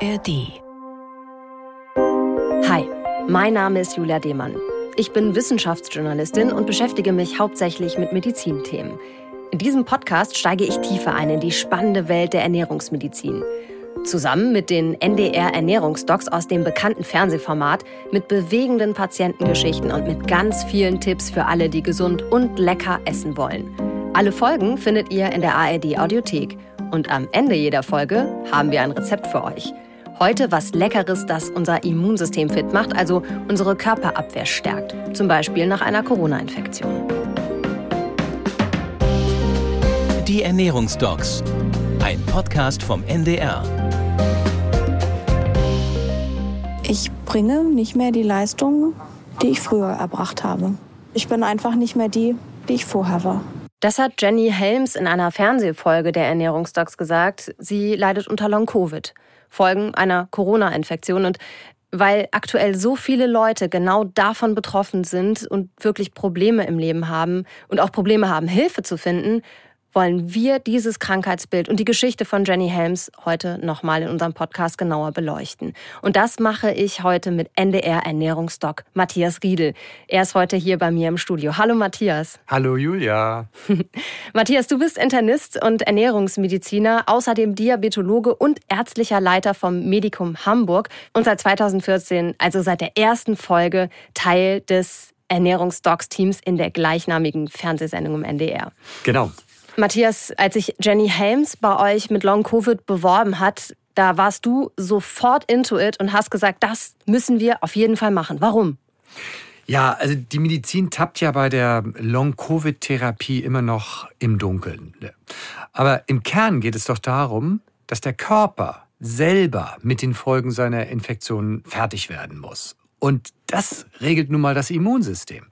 ARD. Hi, mein Name ist Julia Demann. Ich bin Wissenschaftsjournalistin und beschäftige mich hauptsächlich mit Medizinthemen. In diesem Podcast steige ich tiefer ein in die spannende Welt der Ernährungsmedizin. Zusammen mit den NDR Ernährungsdocs aus dem bekannten Fernsehformat, mit bewegenden Patientengeschichten und mit ganz vielen Tipps für alle, die gesund und lecker essen wollen. Alle Folgen findet ihr in der ARD Audiothek. Und am Ende jeder Folge haben wir ein Rezept für euch. Heute was Leckeres, das unser Immunsystem fit macht, also unsere Körperabwehr stärkt. Zum Beispiel nach einer Corona-Infektion. Die Ernährungsdocs. Ein Podcast vom NDR. Ich bringe nicht mehr die Leistung, die ich früher erbracht habe. Ich bin einfach nicht mehr die, die ich vorher war. Das hat Jenny Helms in einer Fernsehfolge der Ernährungsdocs gesagt. Sie leidet unter Long-Covid, Folgen einer Corona-Infektion. Und weil aktuell so viele Leute genau davon betroffen sind und wirklich Probleme im Leben haben und auch Probleme haben, Hilfe zu finden, wollen wir dieses Krankheitsbild und die Geschichte von Jenny Helms heute nochmal in unserem Podcast genauer beleuchten. Und das mache ich heute mit NDR Ernährungsdoc Matthias Riedel. Er ist heute hier bei mir im Studio. Hallo Matthias. Hallo Julia. Matthias, du bist Internist und Ernährungsmediziner, außerdem Diabetologe und ärztlicher Leiter vom Medikum Hamburg und seit 2014, also seit der ersten Folge, Teil des Ernährungsdocs-Teams in der gleichnamigen Fernsehsendung im NDR. Genau. Matthias, als sich Jenny Helms bei euch mit Long Covid beworben hat, da warst du sofort into it und hast gesagt, das müssen wir auf jeden Fall machen. Warum? Ja, also die Medizin tappt ja bei der Long-Covid-Therapie immer noch im Dunkeln. Aber im Kern geht es doch darum, dass der Körper selber mit den Folgen seiner Infektionen fertig werden muss. Und das regelt nun mal das Immunsystem.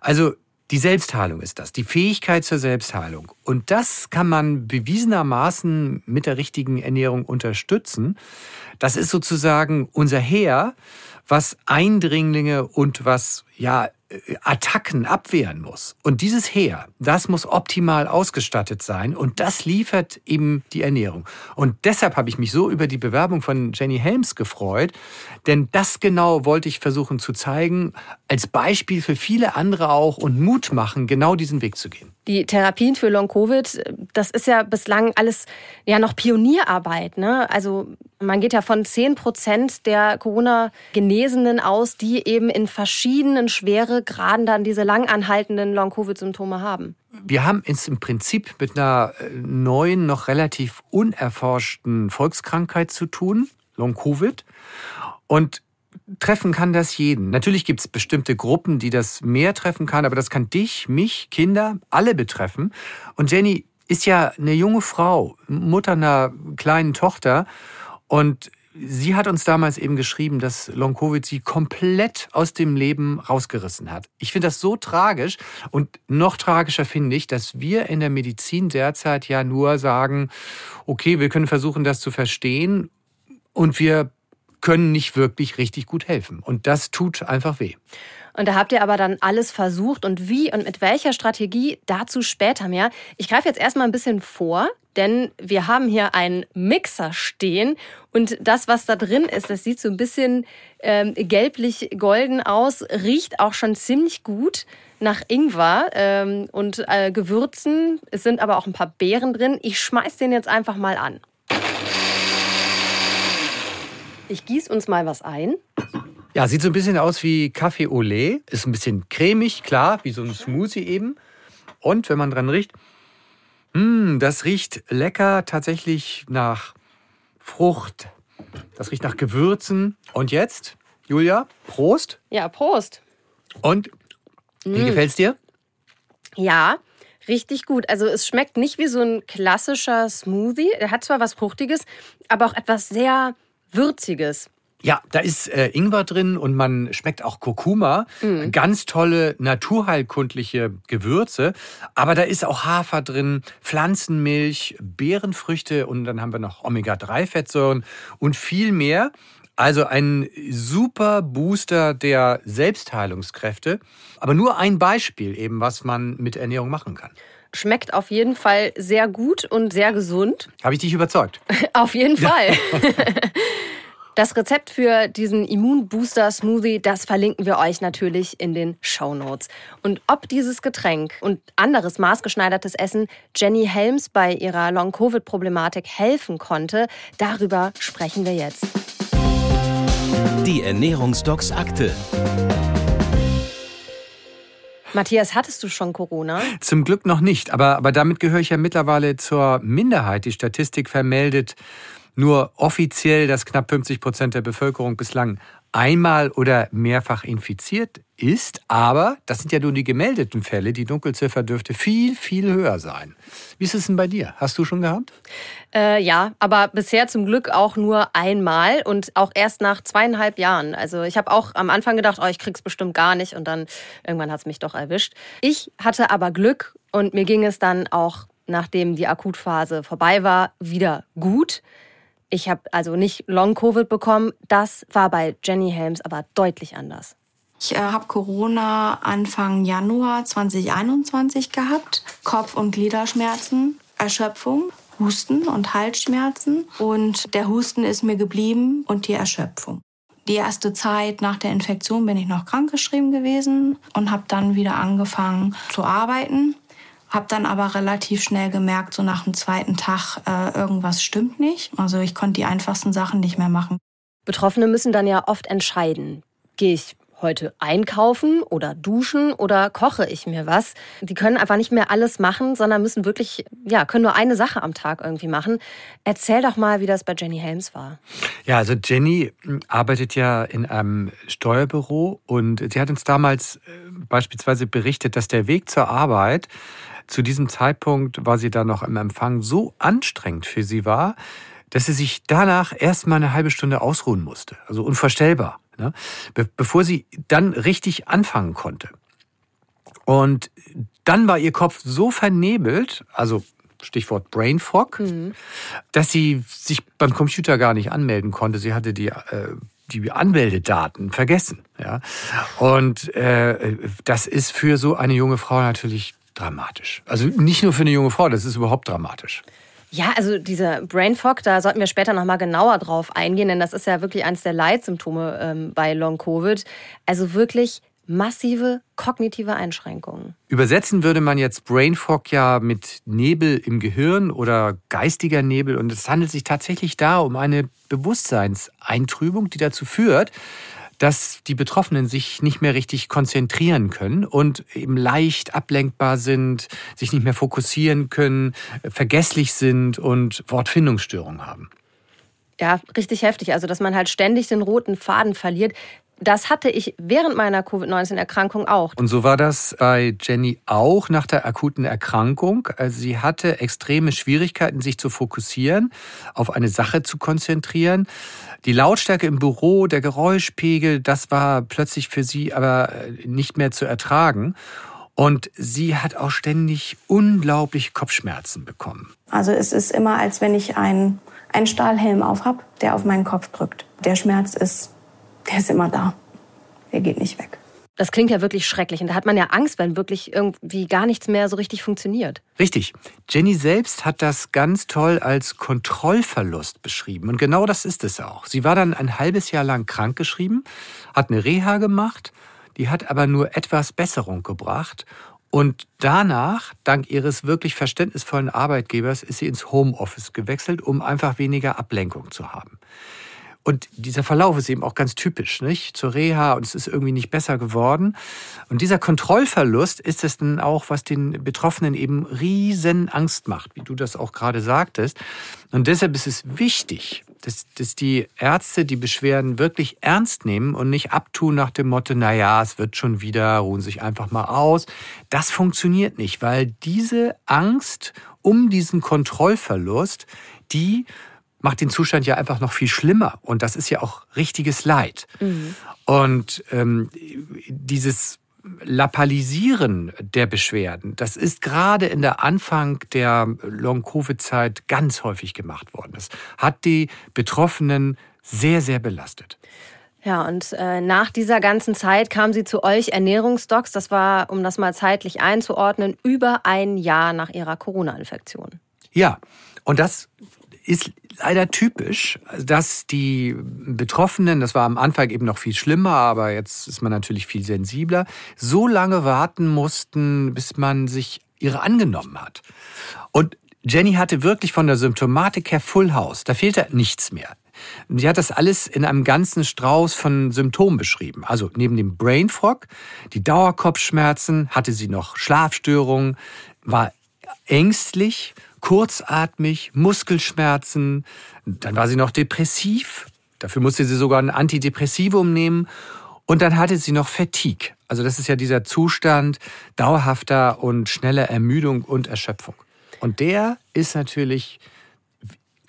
Also die Selbstheilung ist das, die Fähigkeit zur Selbstheilung. Und das kann man bewiesenermaßen mit der richtigen Ernährung unterstützen. Das ist sozusagen unser Heer, was Eindringlinge und was ja Attacken abwehren muss. Und dieses Heer, das muss optimal ausgestattet sein und das liefert eben die Ernährung. Und deshalb habe ich mich so über die Bewerbung von Jenny Helms gefreut, denn das genau wollte ich versuchen zu zeigen, als Beispiel für viele andere auch und Mut machen, genau diesen Weg zu gehen. Die Therapien für Long-Covid, das ist ja bislang alles ja noch Pionierarbeit. Ne? Also man geht ja von 10 Prozent der Corona-Genesenen aus, die eben in verschiedenen Schweregraden dann diese langanhaltenden Long-Covid-Symptome haben. Wir haben es im Prinzip mit einer äh, neuen, noch relativ unerforschten Volkskrankheit zu tun, Long-Covid. Und treffen kann das jeden. Natürlich gibt es bestimmte Gruppen, die das mehr treffen kann, aber das kann dich, mich, Kinder, alle betreffen. Und Jenny ist ja eine junge Frau, Mutter einer kleinen Tochter. Und sie hat uns damals eben geschrieben, dass Long-Covid sie komplett aus dem Leben rausgerissen hat. Ich finde das so tragisch und noch tragischer finde ich, dass wir in der Medizin derzeit ja nur sagen, okay, wir können versuchen, das zu verstehen und wir können nicht wirklich richtig gut helfen. Und das tut einfach weh. Und da habt ihr aber dann alles versucht und wie und mit welcher Strategie, dazu später mehr. Ich greife jetzt erstmal ein bisschen vor, denn wir haben hier einen Mixer stehen und das, was da drin ist, das sieht so ein bisschen ähm, gelblich-golden aus, riecht auch schon ziemlich gut nach Ingwer ähm, und äh, Gewürzen. Es sind aber auch ein paar Beeren drin. Ich schmeiß den jetzt einfach mal an. Ich gieße uns mal was ein. Ja, sieht so ein bisschen aus wie Kaffee au lait. Ist ein bisschen cremig, klar, wie so ein Smoothie eben. Und wenn man dran riecht, mh, hm, das riecht lecker tatsächlich nach Frucht. Das riecht nach Gewürzen. Und jetzt, Julia, Prost. Ja, Prost. Und wie mm. gefällt's dir? Ja, richtig gut. Also es schmeckt nicht wie so ein klassischer Smoothie. Er hat zwar was Fruchtiges, aber auch etwas sehr Würziges. Ja, da ist äh, Ingwer drin und man schmeckt auch Kurkuma. Mhm. Ganz tolle naturheilkundliche Gewürze. Aber da ist auch Hafer drin, Pflanzenmilch, Beerenfrüchte und dann haben wir noch Omega-3-Fettsäuren und viel mehr. Also ein super Booster der Selbstheilungskräfte. Aber nur ein Beispiel eben, was man mit Ernährung machen kann. Schmeckt auf jeden Fall sehr gut und sehr gesund. Habe ich dich überzeugt? auf jeden Fall. Das Rezept für diesen Immunbooster Smoothie, das verlinken wir euch natürlich in den Show Notes. Und ob dieses Getränk und anderes maßgeschneidertes Essen Jenny Helms bei ihrer Long-Covid-Problematik helfen konnte, darüber sprechen wir jetzt. Die Ernährungsdocs Akte. Matthias, hattest du schon Corona? Zum Glück noch nicht, aber, aber damit gehöre ich ja mittlerweile zur Minderheit. Die Statistik vermeldet nur offiziell, dass knapp 50 Prozent der Bevölkerung bislang einmal oder mehrfach infiziert ist. Aber das sind ja nur die gemeldeten Fälle. Die Dunkelziffer dürfte viel, viel höher sein. Wie ist es denn bei dir? Hast du schon gehabt? Äh, ja, aber bisher zum Glück auch nur einmal und auch erst nach zweieinhalb Jahren. Also ich habe auch am Anfang gedacht, oh, ich krieg's bestimmt gar nicht und dann irgendwann hat's mich doch erwischt. Ich hatte aber Glück und mir ging es dann auch, nachdem die Akutphase vorbei war, wieder gut. Ich habe also nicht Long-Covid bekommen. Das war bei Jenny Helms aber deutlich anders. Ich äh, habe Corona Anfang Januar 2021 gehabt. Kopf- und Gliederschmerzen, Erschöpfung, Husten und Halsschmerzen. Und der Husten ist mir geblieben und die Erschöpfung. Die erste Zeit nach der Infektion bin ich noch krankgeschrieben gewesen und habe dann wieder angefangen zu arbeiten. Hab dann aber relativ schnell gemerkt, so nach dem zweiten Tag, äh, irgendwas stimmt nicht. Also ich konnte die einfachsten Sachen nicht mehr machen. Betroffene müssen dann ja oft entscheiden. Gehe ich heute einkaufen oder duschen oder koche ich mir was? Die können einfach nicht mehr alles machen, sondern müssen wirklich, ja, können nur eine Sache am Tag irgendwie machen. Erzähl doch mal, wie das bei Jenny Helms war. Ja, also Jenny hm, arbeitet ja in einem Steuerbüro und sie hat uns damals äh, beispielsweise berichtet, dass der Weg zur Arbeit zu diesem Zeitpunkt war sie da noch im Empfang so anstrengend für sie war, dass sie sich danach erst mal eine halbe Stunde ausruhen musste. Also unvorstellbar. Ne? Be bevor sie dann richtig anfangen konnte. Und dann war ihr Kopf so vernebelt, also Stichwort Brain Fog, mhm. dass sie sich beim Computer gar nicht anmelden konnte. Sie hatte die, äh, die Anmeldedaten vergessen. Ja? Und äh, das ist für so eine junge Frau natürlich dramatisch. Also nicht nur für eine junge Frau, das ist überhaupt dramatisch. Ja, also dieser Brain Fog, da sollten wir später noch mal genauer drauf eingehen, denn das ist ja wirklich eines der Leitsymptome ähm, bei Long Covid. Also wirklich massive kognitive Einschränkungen. Übersetzen würde man jetzt Brain Fog ja mit Nebel im Gehirn oder geistiger Nebel und es handelt sich tatsächlich da um eine Bewusstseinseintrübung, die dazu führt, dass die Betroffenen sich nicht mehr richtig konzentrieren können und eben leicht ablenkbar sind, sich nicht mehr fokussieren können, vergesslich sind und Wortfindungsstörungen haben. Ja, richtig heftig. Also, dass man halt ständig den roten Faden verliert. Das hatte ich während meiner Covid-19-Erkrankung auch. Und so war das bei Jenny auch nach der akuten Erkrankung. Also sie hatte extreme Schwierigkeiten, sich zu fokussieren, auf eine Sache zu konzentrieren. Die Lautstärke im Büro, der Geräuschpegel, das war plötzlich für sie aber nicht mehr zu ertragen. Und sie hat auch ständig unglaublich Kopfschmerzen bekommen. Also es ist immer, als wenn ich einen, einen Stahlhelm aufhab, der auf meinen Kopf drückt. Der Schmerz ist der ist immer da. Der geht nicht weg. Das klingt ja wirklich schrecklich. Und da hat man ja Angst, wenn wirklich irgendwie gar nichts mehr so richtig funktioniert. Richtig. Jenny selbst hat das ganz toll als Kontrollverlust beschrieben. Und genau das ist es auch. Sie war dann ein halbes Jahr lang krankgeschrieben, hat eine Reha gemacht, die hat aber nur etwas Besserung gebracht. Und danach, dank ihres wirklich verständnisvollen Arbeitgebers, ist sie ins Homeoffice gewechselt, um einfach weniger Ablenkung zu haben. Und dieser Verlauf ist eben auch ganz typisch, nicht? Zur Reha und es ist irgendwie nicht besser geworden. Und dieser Kontrollverlust ist es dann auch, was den Betroffenen eben riesen Angst macht, wie du das auch gerade sagtest. Und deshalb ist es wichtig, dass, dass die Ärzte die Beschwerden wirklich ernst nehmen und nicht abtun nach dem Motto, na ja, es wird schon wieder, ruhen sich einfach mal aus. Das funktioniert nicht, weil diese Angst um diesen Kontrollverlust, die macht den Zustand ja einfach noch viel schlimmer. Und das ist ja auch richtiges Leid. Mhm. Und ähm, dieses Lappalisieren der Beschwerden, das ist gerade in der Anfang der Long-Covid-Zeit ganz häufig gemacht worden. Das hat die Betroffenen sehr, sehr belastet. Ja, und äh, nach dieser ganzen Zeit kam sie zu euch Ernährungsdocs. Das war, um das mal zeitlich einzuordnen, über ein Jahr nach ihrer Corona-Infektion. Ja, und das ist leider typisch, dass die Betroffenen, das war am Anfang eben noch viel schlimmer, aber jetzt ist man natürlich viel sensibler, so lange warten mussten, bis man sich ihre angenommen hat. Und Jenny hatte wirklich von der Symptomatik her Full House. Da fehlte nichts mehr. Sie hat das alles in einem ganzen Strauß von Symptomen beschrieben. Also neben dem Brain Fog, die Dauerkopfschmerzen, hatte sie noch Schlafstörungen, war ängstlich, kurzatmig, Muskelschmerzen, dann war sie noch depressiv, dafür musste sie sogar ein Antidepressivum nehmen und dann hatte sie noch Fatigue. Also das ist ja dieser Zustand dauerhafter und schneller Ermüdung und Erschöpfung. Und der ist natürlich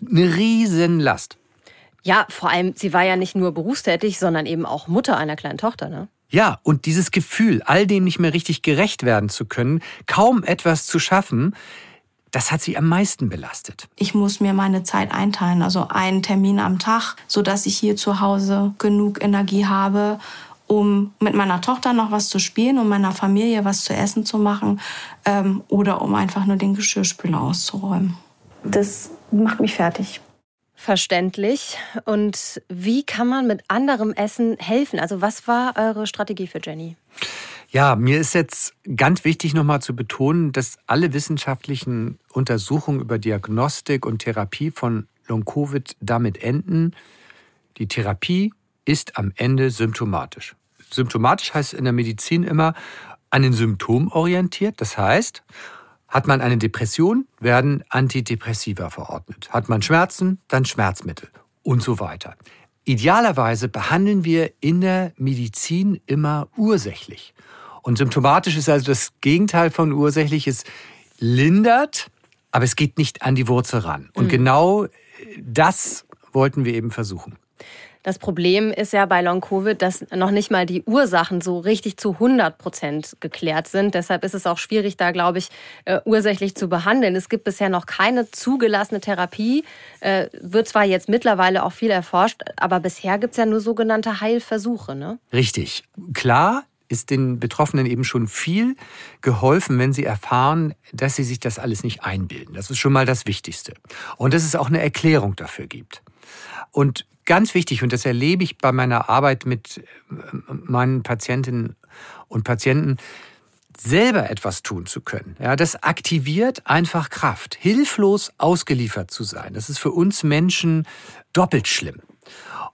eine Riesenlast. Ja, vor allem, sie war ja nicht nur berufstätig, sondern eben auch Mutter einer kleinen Tochter, ne? Ja, und dieses Gefühl, all dem nicht mehr richtig gerecht werden zu können, kaum etwas zu schaffen, das hat sie am meisten belastet. Ich muss mir meine Zeit einteilen, also einen Termin am Tag, sodass ich hier zu Hause genug Energie habe, um mit meiner Tochter noch was zu spielen, um meiner Familie was zu essen zu machen ähm, oder um einfach nur den Geschirrspüler auszuräumen. Das macht mich fertig. Verständlich. Und wie kann man mit anderem Essen helfen? Also was war eure Strategie für Jenny? Ja, mir ist jetzt ganz wichtig nochmal zu betonen, dass alle wissenschaftlichen Untersuchungen über Diagnostik und Therapie von Long-Covid damit enden, die Therapie ist am Ende symptomatisch. Symptomatisch heißt in der Medizin immer an den Symptom orientiert. Das heißt, hat man eine Depression, werden Antidepressiva verordnet. Hat man Schmerzen, dann Schmerzmittel und so weiter. Idealerweise behandeln wir in der Medizin immer ursächlich. Und symptomatisch ist also das Gegenteil von ursächlich. Es lindert, aber es geht nicht an die Wurzel ran. Und mhm. genau das wollten wir eben versuchen. Das Problem ist ja bei Long-Covid, dass noch nicht mal die Ursachen so richtig zu 100 Prozent geklärt sind. Deshalb ist es auch schwierig, da, glaube ich, äh, ursächlich zu behandeln. Es gibt bisher noch keine zugelassene Therapie. Äh, wird zwar jetzt mittlerweile auch viel erforscht, aber bisher gibt es ja nur sogenannte Heilversuche. Ne? Richtig. Klar ist den Betroffenen eben schon viel geholfen, wenn sie erfahren, dass sie sich das alles nicht einbilden. Das ist schon mal das Wichtigste. Und dass es auch eine Erklärung dafür gibt. Und ganz wichtig, und das erlebe ich bei meiner Arbeit mit äh, meinen Patientinnen und Patienten, selber etwas tun zu können. Ja, das aktiviert einfach Kraft. Hilflos ausgeliefert zu sein, das ist für uns Menschen doppelt schlimm.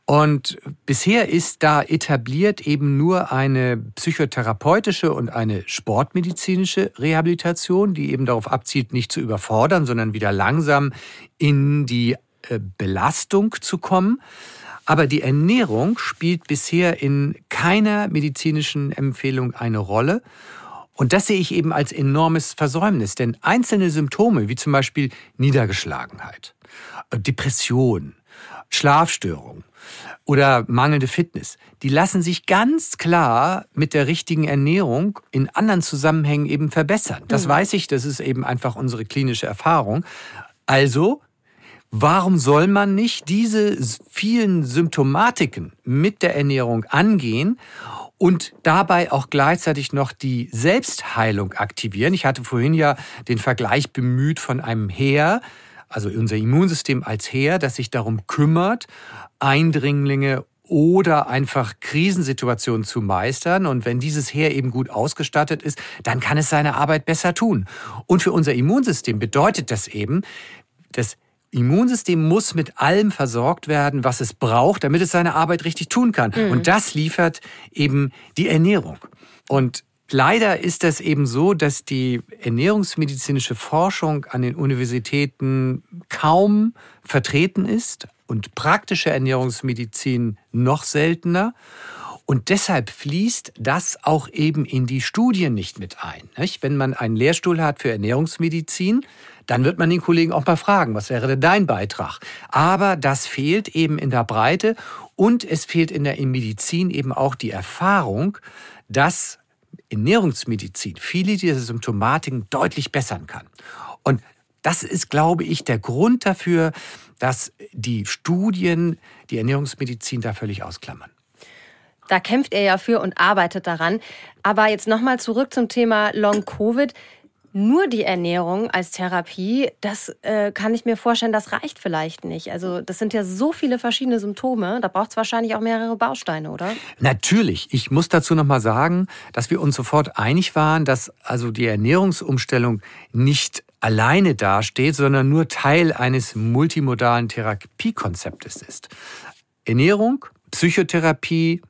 Und bisher ist da etabliert eben nur eine psychotherapeutische und eine sportmedizinische Rehabilitation, die eben darauf abzielt, nicht zu überfordern, sondern wieder langsam in die äh, Belastung zu kommen. Aber die Ernährung spielt bisher in keiner medizinischen Empfehlung eine Rolle. Und das sehe ich eben als enormes Versäumnis, denn einzelne Symptome, wie zum Beispiel Niedergeschlagenheit, Depression, Schlafstörung oder mangelnde Fitness, die lassen sich ganz klar mit der richtigen Ernährung in anderen Zusammenhängen eben verbessern. Das mhm. weiß ich, das ist eben einfach unsere klinische Erfahrung. Also Warum soll man nicht diese vielen Symptomatiken mit der Ernährung angehen und dabei auch gleichzeitig noch die Selbstheilung aktivieren? Ich hatte vorhin ja den Vergleich bemüht von einem Heer, also unser Immunsystem als Heer, das sich darum kümmert, Eindringlinge oder einfach Krisensituationen zu meistern. Und wenn dieses Heer eben gut ausgestattet ist, dann kann es seine Arbeit besser tun. Und für unser Immunsystem bedeutet das eben, dass Immunsystem muss mit allem versorgt werden, was es braucht, damit es seine Arbeit richtig tun kann. Mhm. Und das liefert eben die Ernährung. Und Leider ist das eben so, dass die ernährungsmedizinische Forschung an den Universitäten kaum vertreten ist und praktische Ernährungsmedizin noch seltener. Und deshalb fließt das auch eben in die Studien nicht mit ein. Wenn man einen Lehrstuhl hat für Ernährungsmedizin, dann wird man den Kollegen auch mal fragen, was wäre denn dein Beitrag? Aber das fehlt eben in der Breite und es fehlt in der Medizin eben auch die Erfahrung, dass Ernährungsmedizin viele dieser Symptomatiken deutlich bessern kann. Und das ist, glaube ich, der Grund dafür, dass die Studien die Ernährungsmedizin da völlig ausklammern. Da kämpft er ja für und arbeitet daran. Aber jetzt nochmal zurück zum Thema Long-Covid nur die Ernährung als Therapie, das äh, kann ich mir vorstellen, das reicht vielleicht nicht. Also das sind ja so viele verschiedene Symptome, da braucht es wahrscheinlich auch mehrere Bausteine, oder? Natürlich. Ich muss dazu nochmal sagen, dass wir uns sofort einig waren, dass also die Ernährungsumstellung nicht alleine dasteht, sondern nur Teil eines multimodalen Therapiekonzeptes ist. Ernährung, Psychotherapie,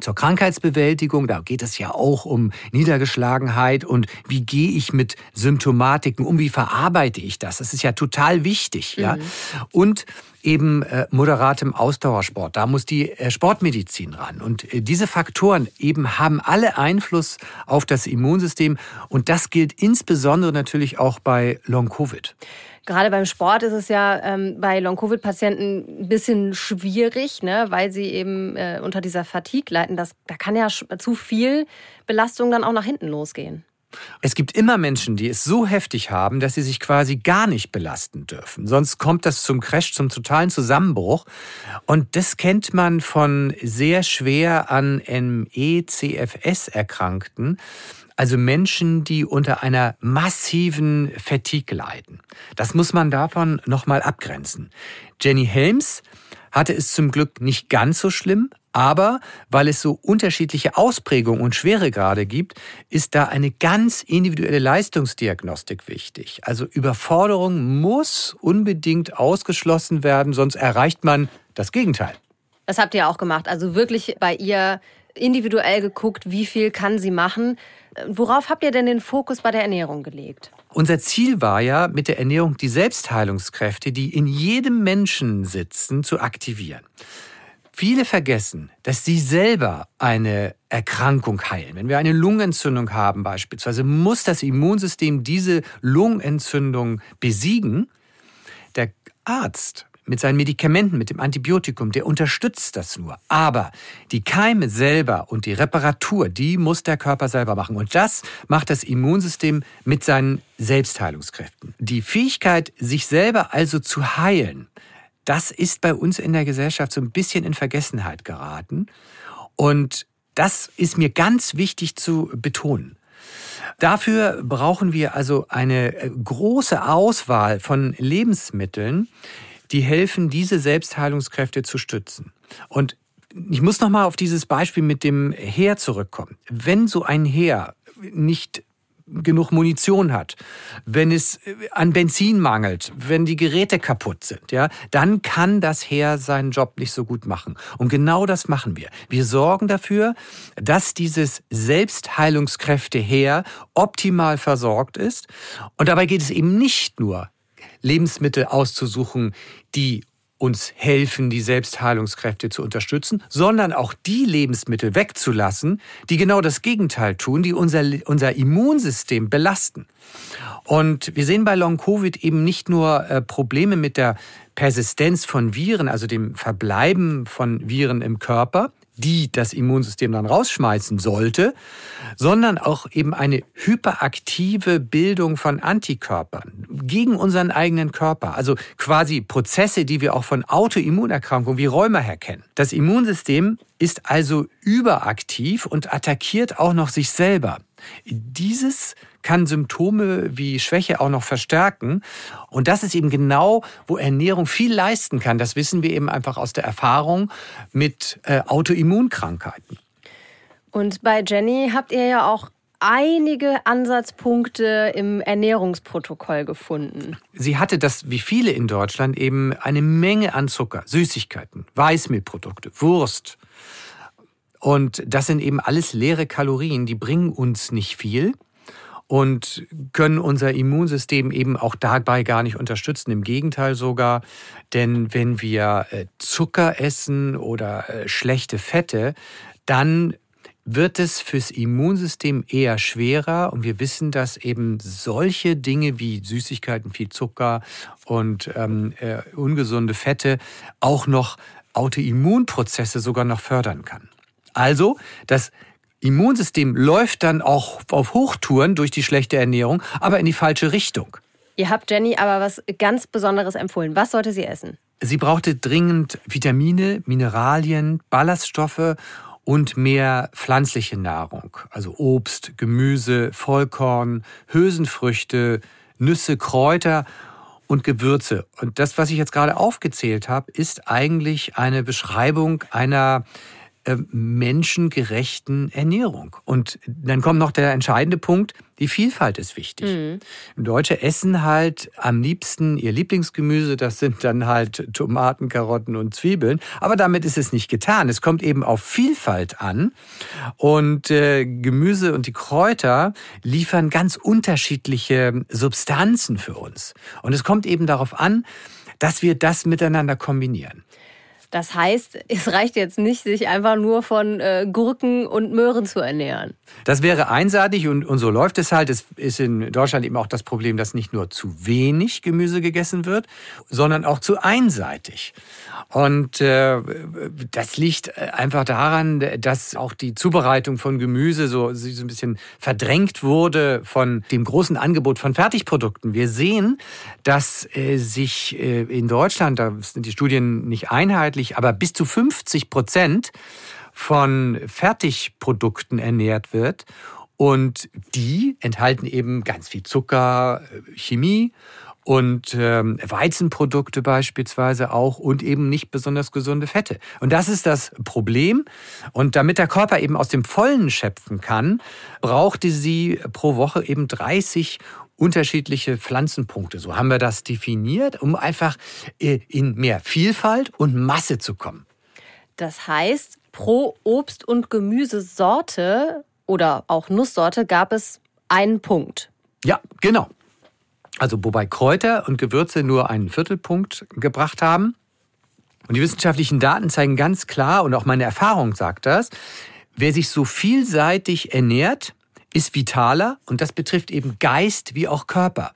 zur Krankheitsbewältigung, da geht es ja auch um Niedergeschlagenheit und wie gehe ich mit Symptomatiken um, wie verarbeite ich das? Das ist ja total wichtig, ja. Mhm. Und eben äh, moderatem Ausdauersport. Da muss die äh, Sportmedizin ran. Und äh, diese Faktoren eben haben alle Einfluss auf das Immunsystem. Und das gilt insbesondere natürlich auch bei Long-Covid. Gerade beim Sport ist es ja ähm, bei Long-Covid-Patienten ein bisschen schwierig, ne, weil sie eben äh, unter dieser Fatigue leiden. Das, da kann ja zu viel Belastung dann auch nach hinten losgehen. Es gibt immer Menschen, die es so heftig haben, dass sie sich quasi gar nicht belasten dürfen. Sonst kommt das zum Crash, zum totalen Zusammenbruch. Und das kennt man von sehr schwer an ME-CFS Erkrankten. Also Menschen, die unter einer massiven Fatigue leiden. Das muss man davon nochmal abgrenzen. Jenny Helms hatte es zum Glück nicht ganz so schlimm, aber weil es so unterschiedliche Ausprägungen und Schweregrade gibt, ist da eine ganz individuelle Leistungsdiagnostik wichtig. Also Überforderung muss unbedingt ausgeschlossen werden, sonst erreicht man das Gegenteil. Das habt ihr auch gemacht. Also wirklich bei ihr individuell geguckt, wie viel kann sie machen. Worauf habt ihr denn den Fokus bei der Ernährung gelegt? Unser Ziel war ja, mit der Ernährung die Selbstheilungskräfte, die in jedem Menschen sitzen, zu aktivieren. Viele vergessen, dass sie selber eine Erkrankung heilen. Wenn wir eine Lungenentzündung haben beispielsweise, muss das Immunsystem diese Lungenentzündung besiegen. Der Arzt mit seinen Medikamenten, mit dem Antibiotikum, der unterstützt das nur. Aber die Keime selber und die Reparatur, die muss der Körper selber machen. Und das macht das Immunsystem mit seinen Selbstheilungskräften. Die Fähigkeit, sich selber also zu heilen, das ist bei uns in der Gesellschaft so ein bisschen in Vergessenheit geraten. Und das ist mir ganz wichtig zu betonen. Dafür brauchen wir also eine große Auswahl von Lebensmitteln, die helfen, diese Selbstheilungskräfte zu stützen. Und ich muss noch mal auf dieses Beispiel mit dem Heer zurückkommen. Wenn so ein Heer nicht genug Munition hat, wenn es an Benzin mangelt, wenn die Geräte kaputt sind, ja, dann kann das Heer seinen Job nicht so gut machen. Und genau das machen wir. Wir sorgen dafür, dass dieses Selbstheilungskräfte-Heer optimal versorgt ist. Und dabei geht es eben nicht nur Lebensmittel auszusuchen, die uns helfen, die Selbstheilungskräfte zu unterstützen, sondern auch die Lebensmittel wegzulassen, die genau das Gegenteil tun, die unser, unser Immunsystem belasten. Und wir sehen bei Long-Covid eben nicht nur äh, Probleme mit der Persistenz von Viren, also dem Verbleiben von Viren im Körper, die das Immunsystem dann rausschmeißen sollte, sondern auch eben eine hyperaktive Bildung von Antikörpern gegen unseren eigenen Körper. Also quasi Prozesse, die wir auch von Autoimmunerkrankungen wie Rheuma her kennen. Das Immunsystem ist also überaktiv und attackiert auch noch sich selber. Dieses kann Symptome wie Schwäche auch noch verstärken. Und das ist eben genau, wo Ernährung viel leisten kann. Das wissen wir eben einfach aus der Erfahrung mit äh, Autoimmunkrankheiten. Und bei Jenny habt ihr ja auch einige Ansatzpunkte im Ernährungsprotokoll gefunden. Sie hatte das, wie viele in Deutschland, eben eine Menge an Zucker, Süßigkeiten, Weißmehlprodukte, Wurst, und das sind eben alles leere Kalorien, die bringen uns nicht viel und können unser Immunsystem eben auch dabei gar nicht unterstützen. Im Gegenteil sogar, denn wenn wir äh, Zucker essen oder äh, schlechte Fette, dann wird es fürs Immunsystem eher schwerer und wir wissen, dass eben solche Dinge wie Süßigkeiten, viel Zucker und ähm, äh, ungesunde Fette auch noch Autoimmunprozesse sogar noch fördern kann. Also, das Immunsystem läuft dann auch auf Hochtouren durch die schlechte Ernährung, aber in die falsche Richtung. Ihr habt Jenny aber was ganz Besonderes empfohlen. Was sollte sie essen? Sie brauchte dringend Vitamine, Mineralien, Ballaststoffe und mehr pflanzliche Nahrung, also Obst, Gemüse, Vollkorn, Hülsenfrüchte, Nüsse, Kräuter und Gewürze. Und das, was ich jetzt gerade aufgezählt habe, ist eigentlich eine Beschreibung einer äh, menschengerechten Ernährung. Und dann kommt noch der entscheidende Punkt, die Vielfalt ist wichtig. Mhm. Deutsche essen halt am liebsten ihr Lieblingsgemüse, das sind dann halt Tomaten, Karotten und Zwiebeln. Aber damit ist es nicht getan. Es kommt eben auf Vielfalt an. Und äh, Gemüse und die Kräuter liefern ganz unterschiedliche Substanzen für uns. Und es kommt eben darauf an, dass wir das miteinander kombinieren. Das heißt, es reicht jetzt nicht, sich einfach nur von äh, Gurken und Möhren zu ernähren. Das wäre einseitig und, und so läuft es halt. Es ist in Deutschland eben auch das Problem, dass nicht nur zu wenig Gemüse gegessen wird, sondern auch zu einseitig. Und äh, das liegt einfach daran, dass auch die Zubereitung von Gemüse so, so ein bisschen verdrängt wurde von dem großen Angebot von Fertigprodukten. Wir sehen, dass äh, sich äh, in Deutschland, da sind die Studien nicht einheitlich, täglich aber bis zu 50 Prozent von Fertigprodukten ernährt wird. Und die enthalten eben ganz viel Zucker, äh, Chemie und ähm, Weizenprodukte beispielsweise auch und eben nicht besonders gesunde Fette. Und das ist das Problem. Und damit der Körper eben aus dem Vollen schöpfen kann, brauchte sie pro Woche eben 30 unterschiedliche Pflanzenpunkte. So haben wir das definiert, um einfach äh, in mehr Vielfalt und Masse zu kommen. Das heißt, pro Obst- und Gemüsesorte oder auch Nusssorte gab es einen Punkt. Ja, genau. Also wobei Kräuter und Gewürze nur einen Viertelpunkt gebracht haben. Und die wissenschaftlichen Daten zeigen ganz klar, und auch meine Erfahrung sagt das, wer sich so vielseitig ernährt, ist vitaler und das betrifft eben Geist wie auch Körper.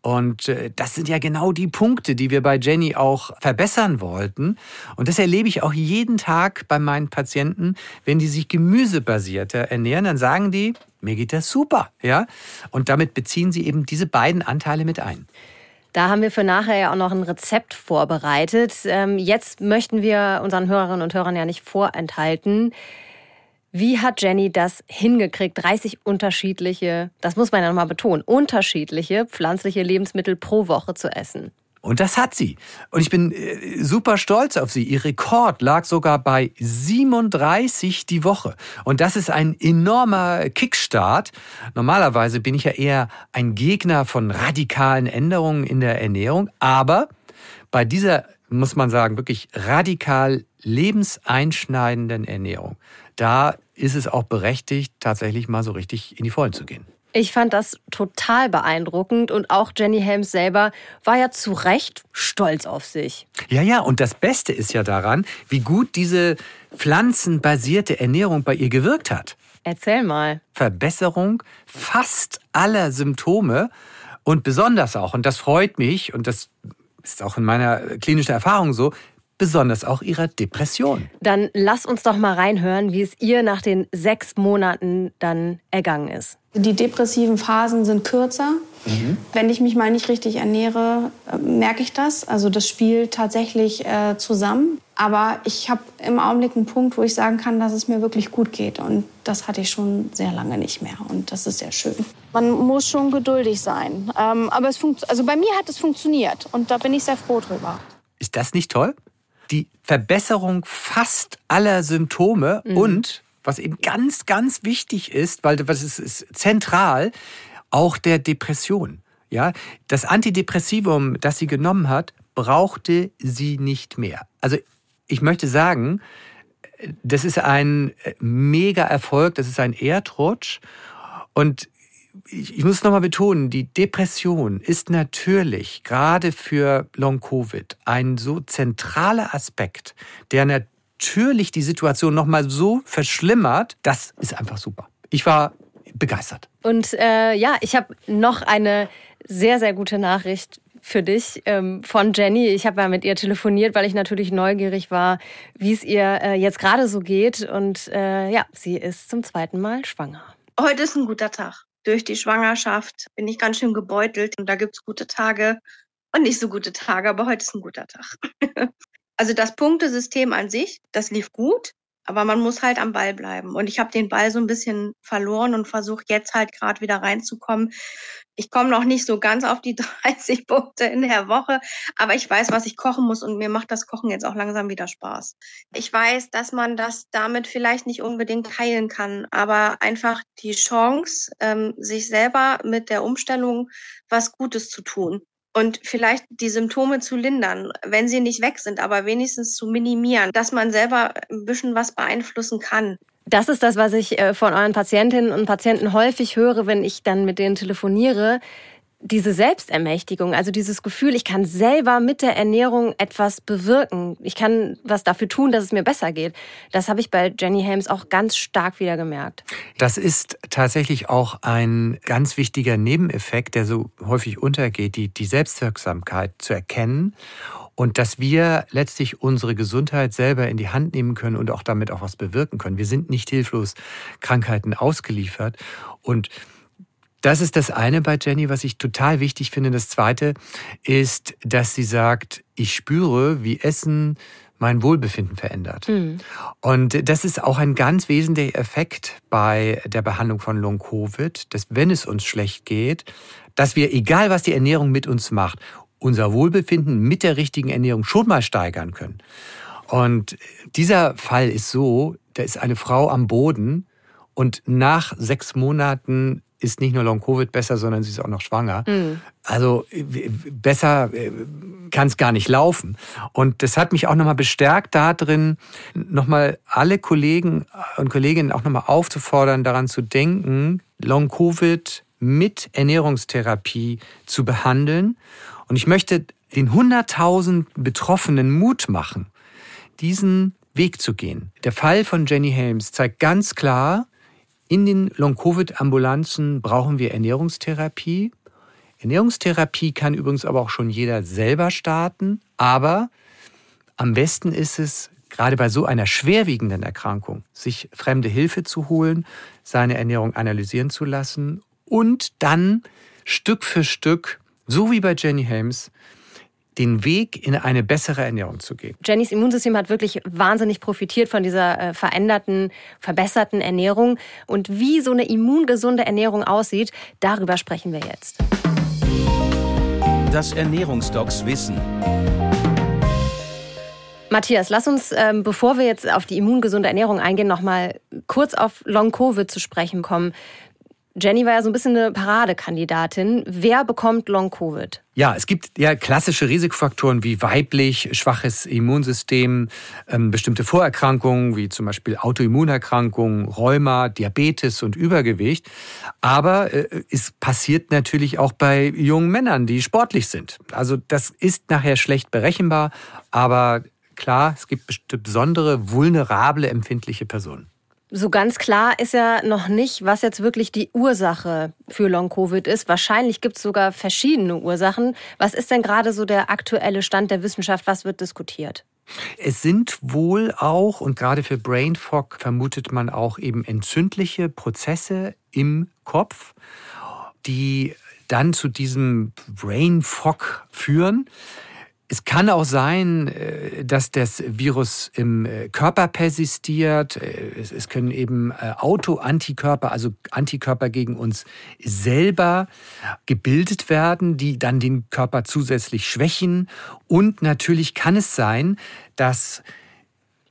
Und äh, das sind ja genau die Punkte, die wir bei Jenny auch verbessern wollten. Und das erlebe ich auch jeden Tag bei meinen Patienten. Wenn die sich gemüsebasierter ernähren, dann sagen die, mir geht das super. Ja? Und damit beziehen sie eben diese beiden Anteile mit ein. Da haben wir für nachher ja auch noch ein Rezept vorbereitet. Ähm, jetzt möchten wir unseren Hörerinnen und Hörern ja nicht vorenthalten, wie hat Jenny das hingekriegt, 30 unterschiedliche, das muss man ja nochmal betonen, unterschiedliche pflanzliche Lebensmittel pro Woche zu essen? Und das hat sie. Und ich bin äh, super stolz auf sie. Ihr Rekord lag sogar bei 37 die Woche. Und das ist ein enormer Kickstart. Normalerweise bin ich ja eher ein Gegner von radikalen Änderungen in der Ernährung. Aber bei dieser, muss man sagen, wirklich radikal lebenseinschneidenden Ernährung da ist es auch berechtigt, tatsächlich mal so richtig in die Vollen zu gehen. Ich fand das total beeindruckend und auch Jenny Helms selber war ja zu Recht stolz auf sich. Ja, ja, und das Beste ist ja daran, wie gut diese pflanzenbasierte Ernährung bei ihr gewirkt hat. Erzähl mal. Verbesserung fast aller Symptome und besonders auch, und das freut mich und das ist auch in meiner klinischen Erfahrung so, besonders auch ihrer Depression. Dann lass uns doch mal reinhören, wie es ihr nach den sechs Monaten dann ergangen ist. Die depressiven Phasen sind kürzer. Mhm. Wenn ich mich mal nicht richtig ernähre, äh, merke ich das. Also das spielt tatsächlich äh, zusammen. Aber ich habe im Augenblick einen Punkt, wo ich sagen kann, dass es mir wirklich gut geht. Und das hatte ich schon sehr lange nicht mehr. Und das ist sehr schön. Man muss schon geduldig sein. Ähm, aber es also bei mir hat es funktioniert. Und da bin ich sehr froh drüber. Ist das nicht toll? Die Verbesserung fast aller Symptome mhm. und, was eben ganz, ganz wichtig ist, weil das ist, ist zentral, auch der Depression. Ja, das Antidepressivum, das sie genommen hat, brauchte sie nicht mehr. Also ich möchte sagen, das ist ein mega Erfolg, das ist ein Erdrutsch. Und ich muss nochmal betonen, die Depression ist natürlich gerade für Long-Covid ein so zentraler Aspekt, der natürlich die Situation nochmal so verschlimmert. Das ist einfach super. Ich war begeistert. Und äh, ja, ich habe noch eine sehr, sehr gute Nachricht für dich ähm, von Jenny. Ich habe ja mit ihr telefoniert, weil ich natürlich neugierig war, wie es ihr äh, jetzt gerade so geht. Und äh, ja, sie ist zum zweiten Mal schwanger. Heute ist ein guter Tag durch die Schwangerschaft bin ich ganz schön gebeutelt. Und da gibt es gute Tage und nicht so gute Tage, aber heute ist ein guter Tag. also das Punktesystem an sich, das lief gut. Aber man muss halt am Ball bleiben. Und ich habe den Ball so ein bisschen verloren und versuche jetzt halt gerade wieder reinzukommen. Ich komme noch nicht so ganz auf die 30 Punkte in der Woche, aber ich weiß, was ich kochen muss und mir macht das Kochen jetzt auch langsam wieder Spaß. Ich weiß, dass man das damit vielleicht nicht unbedingt heilen kann, aber einfach die Chance, ähm, sich selber mit der Umstellung was Gutes zu tun und vielleicht die Symptome zu lindern, wenn sie nicht weg sind, aber wenigstens zu minimieren, dass man selber ein bisschen was beeinflussen kann. Das ist das, was ich äh, von euren Patientinnen und Patienten häufig höre, wenn ich dann mit denen telefoniere diese Selbstermächtigung, also dieses Gefühl, ich kann selber mit der Ernährung etwas bewirken. Ich kann was dafür tun, dass es mir besser geht. Das habe ich bei Jenny Helms auch ganz stark wieder gemerkt. Das ist tatsächlich auch ein ganz wichtiger Nebeneffekt, der so häufig untergeht, die, die Selbstwirksamkeit zu erkennen und dass wir letztlich unsere Gesundheit selber in die Hand nehmen können und auch damit auch was bewirken können. Wir sind nicht hilflos Krankheiten ausgeliefert und das ist das eine bei Jenny, was ich total wichtig finde. Das zweite ist, dass sie sagt, ich spüre, wie Essen mein Wohlbefinden verändert. Mhm. Und das ist auch ein ganz wesentlicher Effekt bei der Behandlung von Long-Covid, dass wenn es uns schlecht geht, dass wir, egal was die Ernährung mit uns macht, unser Wohlbefinden mit der richtigen Ernährung schon mal steigern können. Und dieser Fall ist so, da ist eine Frau am Boden und nach sechs Monaten ist nicht nur Long-Covid besser, sondern sie ist auch noch schwanger. Mhm. Also besser äh, kann es gar nicht laufen. Und das hat mich auch nochmal bestärkt darin, nochmal alle Kollegen und Kolleginnen auch nochmal aufzufordern, daran zu denken, Long-Covid mit Ernährungstherapie zu behandeln. Und ich möchte den 100.000 Betroffenen Mut machen, diesen Weg zu gehen. Der Fall von Jenny Helms zeigt ganz klar, in den Long-Covid-Ambulanzen brauchen wir Ernährungstherapie. Ernährungstherapie kann übrigens aber auch schon jeder selber starten. Aber am besten ist es, gerade bei so einer schwerwiegenden Erkrankung, sich fremde Hilfe zu holen, seine Ernährung analysieren zu lassen und dann Stück für Stück, so wie bei Jenny Helms, den Weg in eine bessere Ernährung zu gehen. Jennys Immunsystem hat wirklich wahnsinnig profitiert von dieser äh, veränderten, verbesserten Ernährung. Und wie so eine immungesunde Ernährung aussieht, darüber sprechen wir jetzt. Das Ernährungsdocs Wissen. Matthias, lass uns, ähm, bevor wir jetzt auf die immungesunde Ernährung eingehen, noch mal kurz auf Long-Covid zu sprechen kommen. Jenny war ja so ein bisschen eine Paradekandidatin. Wer bekommt Long-Covid? Ja, es gibt ja klassische Risikofaktoren wie weiblich, schwaches Immunsystem, ähm, bestimmte Vorerkrankungen wie zum Beispiel Autoimmunerkrankungen, Rheuma, Diabetes und Übergewicht. Aber äh, es passiert natürlich auch bei jungen Männern, die sportlich sind. Also das ist nachher schlecht berechenbar, aber klar, es gibt besondere, vulnerable, empfindliche Personen. So ganz klar ist ja noch nicht, was jetzt wirklich die Ursache für Long-Covid ist. Wahrscheinlich gibt es sogar verschiedene Ursachen. Was ist denn gerade so der aktuelle Stand der Wissenschaft? Was wird diskutiert? Es sind wohl auch, und gerade für Brain Fog vermutet man auch eben entzündliche Prozesse im Kopf, die dann zu diesem Brain Fog führen. Es kann auch sein, äh, dass das Virus im äh, Körper persistiert. Äh, es können eben Autoantikörper, also Antikörper gegen uns selber gebildet werden, die dann den Körper zusätzlich schwächen. Und natürlich kann es sein, dass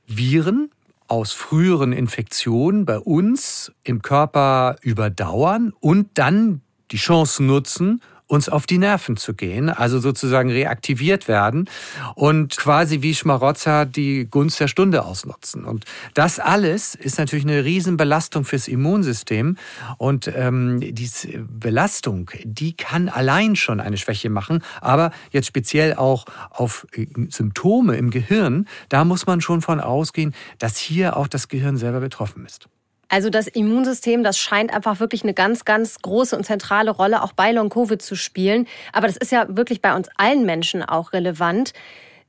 Viren aus früheren Infektionen bei uns im Körper überdauern und dann die Chance nutzen, uns auf die Nerven zu gehen, also sozusagen reaktiviert werden und quasi wie Schmarotzer die Gunst der Stunde ausnutzen. Und das alles ist natürlich eine Riesenbelastung fürs Immunsystem. Und ähm, diese Belastung, die kann allein schon eine Schwäche machen, aber jetzt speziell auch auf äh, Symptome im Gehirn, da muss man schon von ausgehen, dass hier auch das Gehirn selber betroffen ist. Also das Immunsystem, das scheint einfach wirklich eine ganz, ganz große und zentrale Rolle auch bei Long-Covid zu spielen. Aber das ist ja wirklich bei uns allen Menschen auch relevant.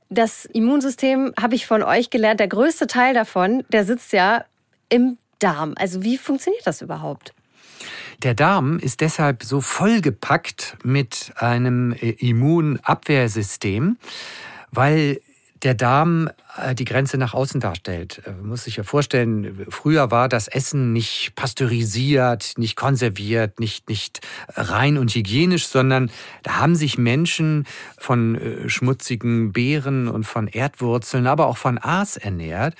Das Immunsystem, habe ich von euch gelernt, der größte Teil davon, der sitzt ja im Darm. Also wie funktioniert das überhaupt? Der Darm ist deshalb so vollgepackt mit einem äh, Immunabwehrsystem, weil der Darm äh, die Grenze nach außen darstellt. Man muss sich ja vorstellen, früher war das Essen nicht pasteurisiert, nicht konserviert, nicht, nicht rein und hygienisch, sondern da haben sich Menschen von äh, schmutzigen Beeren und von Erdwurzeln, aber auch von Aas ernährt.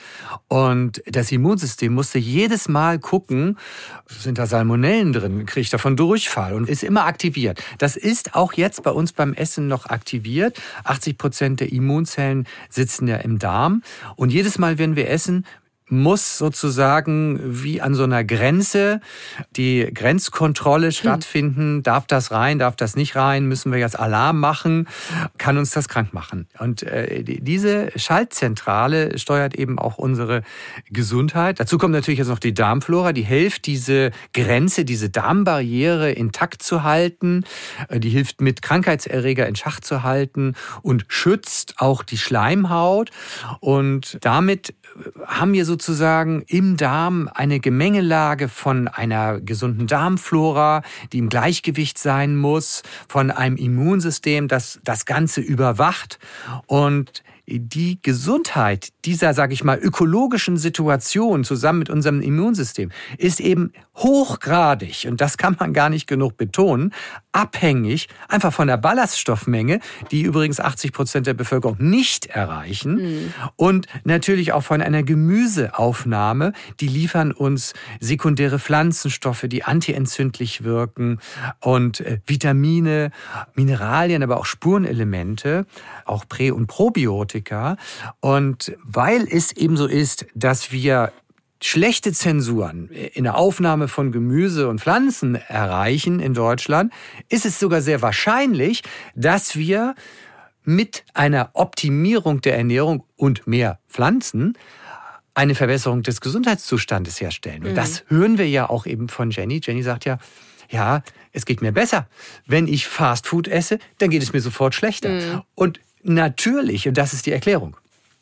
Und das Immunsystem musste jedes Mal gucken, sind da Salmonellen drin, kriege ich davon Durchfall und ist immer aktiviert. Das ist auch jetzt bei uns beim Essen noch aktiviert. 80 Prozent der Immunzellen sitzen ja im Darm. Und jedes Mal, wenn wir essen, muss sozusagen wie an so einer Grenze die Grenzkontrolle hm. stattfinden. Darf das rein, darf das nicht rein? Müssen wir jetzt Alarm machen? Kann uns das krank machen? Und äh, diese Schaltzentrale steuert eben auch unsere Gesundheit. Dazu kommt natürlich jetzt noch die Darmflora, die hilft, diese Grenze, diese Darmbarriere intakt zu halten. Äh, die hilft mit Krankheitserreger in Schach zu halten und schützt auch die Schleimhaut. Und damit haben wir sozusagen im Darm eine Gemengelage von einer gesunden Darmflora, die im Gleichgewicht sein muss, von einem Immunsystem, das das Ganze überwacht. Und die Gesundheit dieser, sage ich mal, ökologischen Situation zusammen mit unserem Immunsystem ist eben hochgradig, und das kann man gar nicht genug betonen, abhängig einfach von der Ballaststoffmenge, die übrigens 80 Prozent der Bevölkerung nicht erreichen, mhm. und natürlich auch von einer Gemüseaufnahme, die liefern uns sekundäre Pflanzenstoffe, die antientzündlich wirken und äh, Vitamine, Mineralien, aber auch Spurenelemente, auch Prä- und Probiotika. Und weil es eben so ist, dass wir schlechte Zensuren in der Aufnahme von Gemüse und Pflanzen erreichen in Deutschland, ist es sogar sehr wahrscheinlich, dass wir mit einer Optimierung der Ernährung und mehr Pflanzen eine Verbesserung des Gesundheitszustandes herstellen. Und mhm. das hören wir ja auch eben von Jenny. Jenny sagt ja, ja, es geht mir besser. Wenn ich Fast Food esse, dann geht es mir sofort schlechter. Mhm. Und natürlich, und das ist die Erklärung,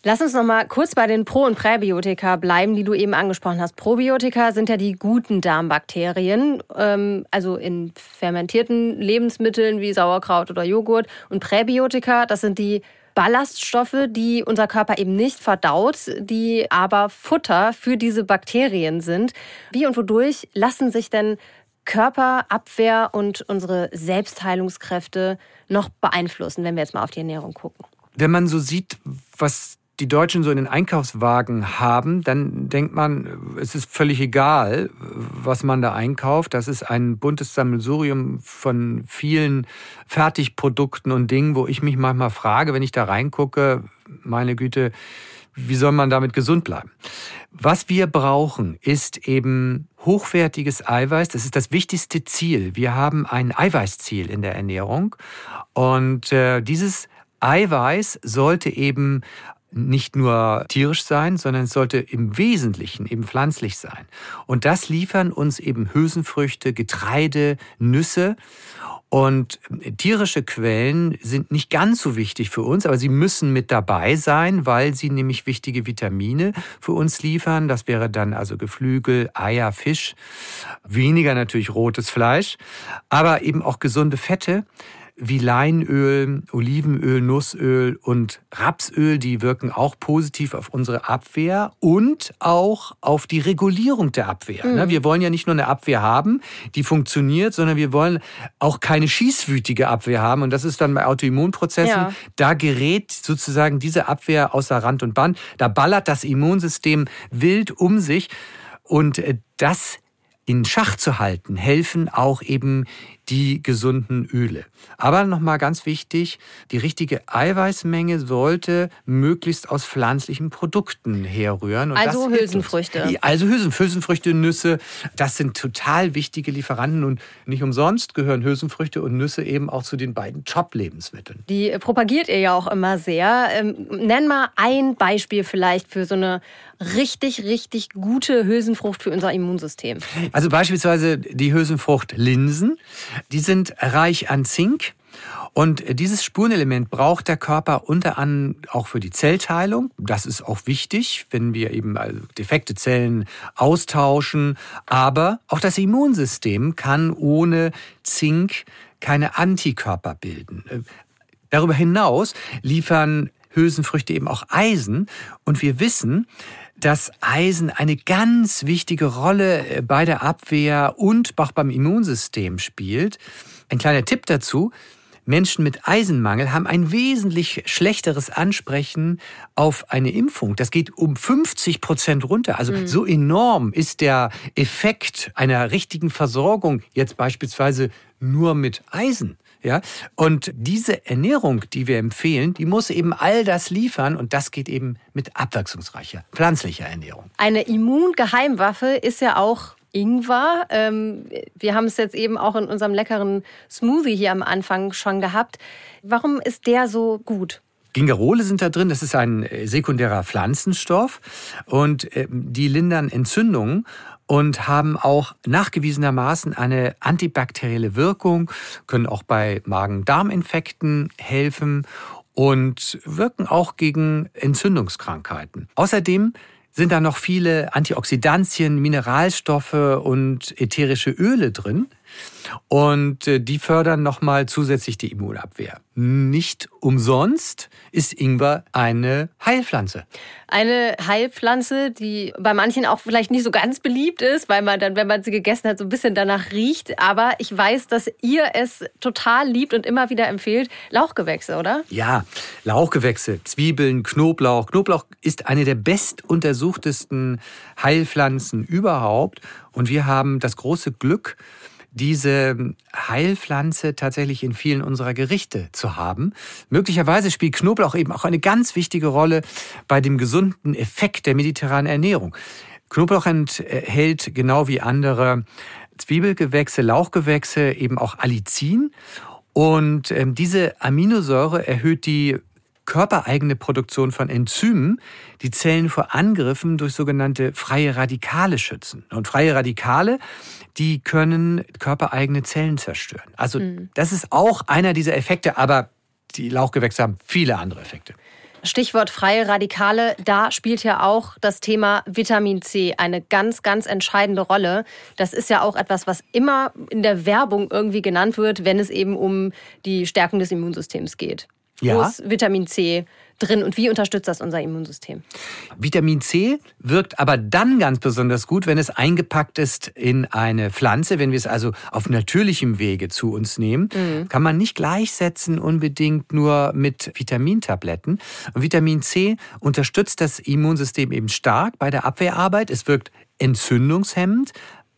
Lass uns noch mal kurz bei den Pro- und Präbiotika bleiben, die du eben angesprochen hast. Probiotika sind ja die guten Darmbakterien, ähm, also in fermentierten Lebensmitteln wie Sauerkraut oder Joghurt. Und Präbiotika, das sind die Ballaststoffe, die unser Körper eben nicht verdaut, die aber Futter für diese Bakterien sind. Wie und wodurch lassen sich denn Körper, Abwehr und unsere Selbstheilungskräfte noch beeinflussen, wenn wir jetzt mal auf die Ernährung gucken? Wenn man so sieht, was die Deutschen so in den Einkaufswagen haben, dann denkt man, es ist völlig egal, was man da einkauft. Das ist ein buntes Sammelsurium von vielen Fertigprodukten und Dingen, wo ich mich manchmal frage, wenn ich da reingucke, meine Güte, wie soll man damit gesund bleiben? Was wir brauchen, ist eben hochwertiges Eiweiß. Das ist das wichtigste Ziel. Wir haben ein Eiweißziel in der Ernährung. Und äh, dieses Eiweiß sollte eben nicht nur tierisch sein, sondern es sollte im Wesentlichen eben pflanzlich sein. Und das liefern uns eben Hülsenfrüchte, Getreide, Nüsse. Und tierische Quellen sind nicht ganz so wichtig für uns, aber sie müssen mit dabei sein, weil sie nämlich wichtige Vitamine für uns liefern. Das wäre dann also Geflügel, Eier, Fisch, weniger natürlich rotes Fleisch, aber eben auch gesunde Fette wie Leinöl, Olivenöl, Nussöl und Rapsöl, die wirken auch positiv auf unsere Abwehr und auch auf die Regulierung der Abwehr. Mhm. Wir wollen ja nicht nur eine Abwehr haben, die funktioniert, sondern wir wollen auch keine schießwütige Abwehr haben. Und das ist dann bei Autoimmunprozessen. Ja. Da gerät sozusagen diese Abwehr außer Rand und Band. Da ballert das Immunsystem wild um sich. Und äh, das in Schach zu halten, helfen auch eben die gesunden Öle. Aber nochmal ganz wichtig, die richtige Eiweißmenge sollte möglichst aus pflanzlichen Produkten herrühren. Und also Hülsenfrüchte. Also Hülsenfrüchte, Nüsse, das sind total wichtige Lieferanten und nicht umsonst gehören Hülsenfrüchte und Nüsse eben auch zu den beiden Top-Lebensmitteln. Die propagiert ihr ja auch immer sehr. Ähm, nenn mal ein Beispiel vielleicht für so eine richtig, richtig gute Hülsenfrucht für unser Immunsystem. Also beispielsweise die Hülsenfrucht Linsen. Die sind reich an Zink. Und dieses Spurenelement braucht der Körper unter anderem auch für die Zellteilung. Das ist auch wichtig, wenn wir eben also defekte Zellen austauschen. Aber auch das Immunsystem kann ohne Zink keine Antikörper bilden. Darüber hinaus liefern Hülsenfrüchte eben auch Eisen. Und wir wissen, dass Eisen eine ganz wichtige Rolle äh, bei der Abwehr und auch beim Immunsystem spielt. Ein kleiner Tipp dazu. Menschen mit Eisenmangel haben ein wesentlich schlechteres Ansprechen auf eine Impfung. Das geht um 50 Prozent runter. Also mhm. so enorm ist der Effekt einer richtigen Versorgung jetzt beispielsweise nur mit Eisen. Ja, und diese Ernährung, die wir empfehlen, die muss eben all das liefern und das geht eben mit abwechslungsreicher pflanzlicher Ernährung. Eine Immungeheimwaffe ist ja auch Ingwer. Ähm, wir haben es jetzt eben auch in unserem leckeren Smoothie hier am Anfang schon gehabt. Warum ist der so gut? Gingerole sind da drin, das ist ein äh, sekundärer Pflanzenstoff und äh, die lindern Entzündungen und haben auch nachgewiesenermaßen eine antibakterielle Wirkung, können auch bei Magen-Darm-Infekten helfen und wirken auch gegen Entzündungskrankheiten. Außerdem sind da noch viele Antioxidantien, Mineralstoffe und ätherische Öle drin. Und äh, die fördern nochmal zusätzlich die Immunabwehr. Nicht umsonst ist Ingwer eine Heilpflanze. Eine Heilpflanze, die bei manchen auch vielleicht nicht so ganz beliebt ist, weil man dann, wenn man sie gegessen hat, so ein bisschen danach riecht. Aber ich weiß, dass ihr es total liebt und immer wieder empfehlt. Lauchgewächse, oder? Ja, Lauchgewächse, Zwiebeln, Knoblauch. Knoblauch ist eine bestuntersuchtesten Heilpflanzen überhaupt. Und wir haben das große Glück, diese Heilpflanze tatsächlich in vielen unserer Gerichte zu haben. Möglicherweise spielt Knoblauch eben auch eine ganz wichtige Rolle bei dem gesunden Effekt der mediterranen Ernährung. Knoblauch enthält genau wie andere Zwiebelgewächse, Lauchgewächse eben auch Allicin. Und ähm, diese Aminosäure erhöht die körpereigene Produktion von Enzymen, die Zellen vor Angriffen durch sogenannte freie Radikale schützen. Und freie Radikale die können körpereigene Zellen zerstören. Also mhm. das ist auch einer dieser Effekte, aber die Lauchgewächse haben viele andere Effekte. Stichwort freie Radikale, da spielt ja auch das Thema Vitamin C eine ganz, ganz entscheidende Rolle. Das ist ja auch etwas, was immer in der Werbung irgendwie genannt wird, wenn es eben um die Stärkung des Immunsystems geht. Ja. Wo ist Vitamin C drin und wie unterstützt das unser Immunsystem? Vitamin C wirkt aber dann ganz besonders gut, wenn es eingepackt ist in eine Pflanze. Wenn wir es also auf natürlichem Wege zu uns nehmen, mhm. kann man nicht gleichsetzen unbedingt nur mit Vitamintabletten. Und Vitamin C unterstützt das Immunsystem eben stark bei der Abwehrarbeit. Es wirkt entzündungshemmend,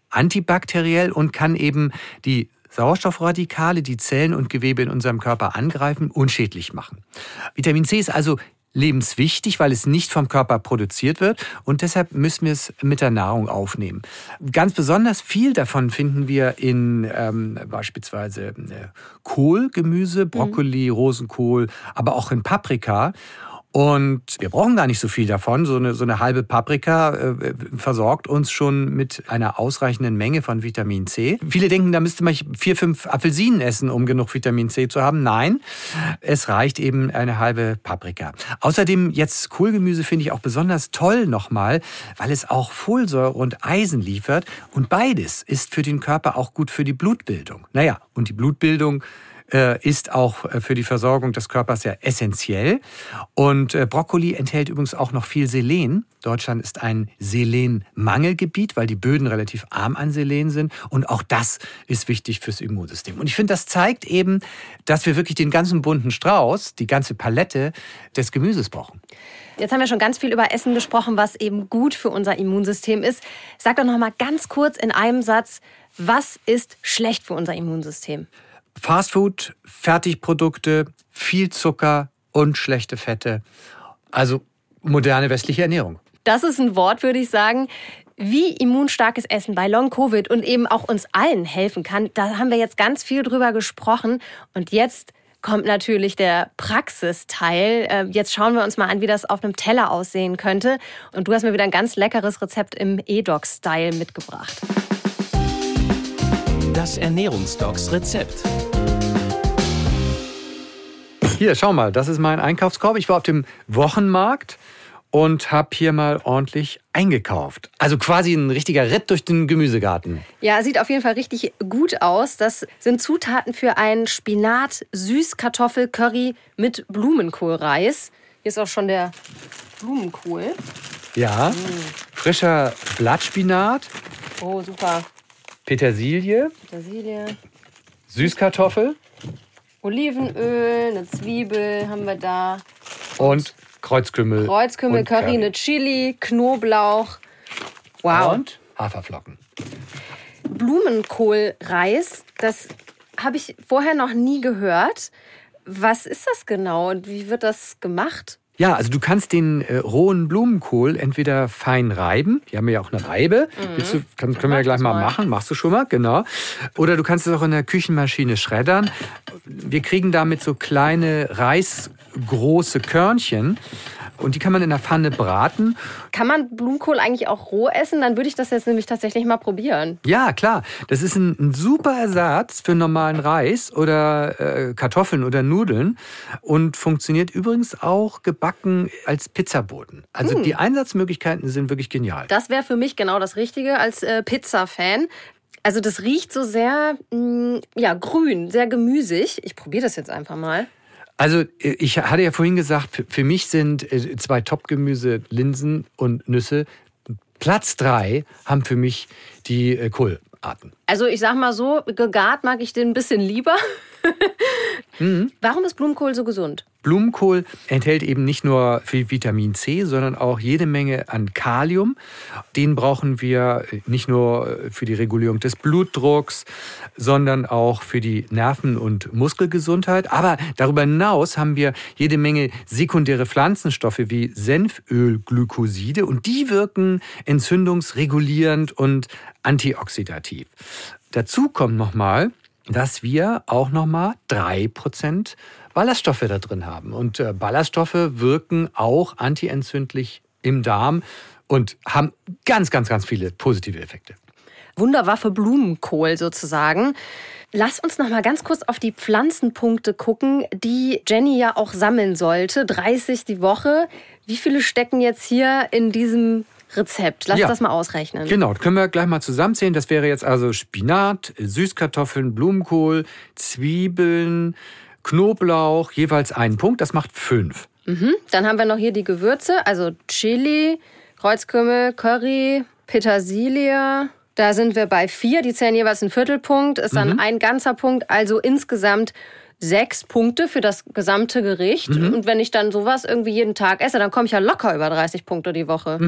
antibakteriell und kann eben die Sauerstoffradikale, die Zellen und Gewebe in unserem Körper angreifen, unschädlich machen. Vitamin C ist also lebenswichtig, weil es nicht vom Körper produziert wird und deshalb müssen wir es mit der Nahrung aufnehmen. Ganz besonders viel davon finden wir in ähm, beispielsweise äh, Kohlgemüse, Brokkoli, mhm. Rosenkohl, aber auch in Paprika. Und wir brauchen gar nicht so viel davon. So eine, so eine halbe Paprika äh, versorgt uns schon mit einer ausreichenden Menge von Vitamin C. Viele denken, da müsste man vier, fünf Apfelsinen essen, um genug Vitamin C zu haben. Nein, es reicht eben eine halbe Paprika. Außerdem jetzt Kohlgemüse finde ich auch besonders toll nochmal, weil es auch Folsäure und Eisen liefert. Und beides ist für den Körper auch gut für die Blutbildung. Naja, und die Blutbildung ist auch äh, für die Versorgung des Körpers ja essentiell. Und äh, Brokkoli enthält übrigens auch noch viel Selen. Deutschland ist ein Selenmangelgebiet, weil die Böden relativ arm an Selen sind. Und auch das ist wichtig fürs Immunsystem. Und ich finde, das zeigt eben, dass wir wirklich den ganzen bunten Strauß, die ganze Palette des Gemüses brauchen. Jetzt haben wir schon ganz viel über Essen gesprochen, was eben gut für unser Immunsystem ist. Sag doch noch mal ganz kurz in einem Satz, was ist schlecht für unser Immunsystem? Fastfood, Fertigprodukte, viel Zucker und schlechte Fette. Also moderne westliche Ernährung. Das ist ein Wort, würde ich sagen. Wie immunstarkes Essen bei Long-Covid und eben auch uns allen helfen kann, da haben wir jetzt ganz viel drüber gesprochen. Und jetzt kommt natürlich der Praxisteil. Äh, jetzt schauen wir uns mal an, wie das auf einem Teller aussehen könnte. Und du hast mir wieder ein ganz leckeres Rezept im E-Doc-Style mitgebracht. Das Ernährungsdocs Rezept. Hier, schau mal, das ist mein Einkaufskorb. Ich war auf dem Wochenmarkt und habe hier mal ordentlich eingekauft. Also quasi ein richtiger Ritt durch den Gemüsegarten. Ja, sieht auf jeden Fall richtig gut aus. Das sind Zutaten für ein Spinat-Süßkartoffel-Curry mit Blumenkohlreis. Hier ist auch schon der Blumenkohl. Ja, frischer Blattspinat, Oh, super. Petersilie, Petersilie. Süßkartoffel Olivenöl, eine Zwiebel haben wir da. und Kreuzkümmel. Kreuzkümmel, und Curry, eine Chili, Knoblauch. Wow. Und Haferflocken. Blumenkohlreis, das habe ich vorher noch nie gehört. Was ist das genau und wie wird das gemacht? Ja, also du kannst den äh, rohen Blumenkohl entweder fein reiben. Die haben ja auch eine Reibe. Willst du, kann, können wir ja gleich mal mal. machen. Machst du schon mal, genau. Oder du kannst es auch in der Küchenmaschine schreddern. Wir kriegen damit so kleine reisgroße Körnchen. Und die kann man in der Pfanne braten. Kann man Blumenkohl eigentlich auch roh essen? Dann würde ich das jetzt nämlich tatsächlich mal probieren. Ja, klar. Das ist ein, ein super Ersatz für normalen Reis oder äh, Kartoffeln oder Nudeln und funktioniert übrigens auch gebacken als Pizzaboden. Also Hm. die Einsatzmöglichkeiten sind wirklich genial. Das wäre für mich genau das Richtige als äh, Pizza-Fan. Also das riecht so sehr, mh, ja, grün, sehr gemüsig. Ich probiere das jetzt einfach mal. Also äh, ich hatte ja vorhin gesagt, für- mich sind äh, zwei Top-Gemüse Linsen und Nüsse. Platz drei haben für mich die äh, Kohlarten. Also ich sag mal so, gegart mag ich den ein bisschen lieber. Warum ist Blumenkohl so gesund? Blumenkohl enthält eben nicht nur viel Vitamin C, sondern auch jede Menge an Kalium. Den brauchen wir nicht nur für die Regulierung des Blutdrucks, sondern auch für die Nerven- und Muskelgesundheit. Aber darüber hinaus haben wir jede Menge sekundäre Pflanzenstoffe wie Senfölglykoside und die wirken entzündungsregulierend und antioxidativ. Dazu kommt nochmal, dass wir auch nochmal 3% Ballaststoffe da drin haben. Und äh, Ballaststoffe wirken auch antientzündlich im Darm und haben ganz, ganz, ganz viele positive Effekte. Wunderwaffe Blumenkohl sozusagen. Lass uns noch mal ganz kurz auf die Pflanzenpunkte gucken, die Jenny ja auch sammeln sollte. 30 die Woche. Wie viele stecken jetzt hier in diesem Rezept? Lass Ja. das mal ausrechnen. Genau, können wir gleich mal zusammenzählen. Das wäre jetzt also Spinat, Süßkartoffeln, Blumenkohl, Zwiebeln, Knoblauch, jeweils einen Punkt. Das macht fünf. Dann haben wir noch hier die Gewürze, also Chili, Kreuzkümmel, Curry, Petersilie. Da sind wir bei vier, die zählen jeweils einen Viertelpunkt, ist dann ein ganzer Punkt, also insgesamt sechs Punkte für das gesamte Gericht. Und wenn ich dann sowas irgendwie jeden Tag esse, dann komme ich ja locker über 30 Punkte die Woche.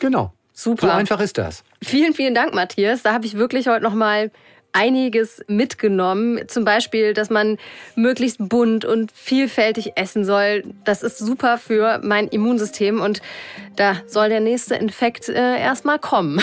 Genau. Super. So einfach ist das. Vielen, vielen Dank, Matthias. Da habe ich wirklich heute noch mal einiges mitgenommen. Zum Beispiel, dass man möglichst bunt und vielfältig essen soll. Das ist super für mein Immunsystem und da soll der nächste Infekt äh, erstmal kommen.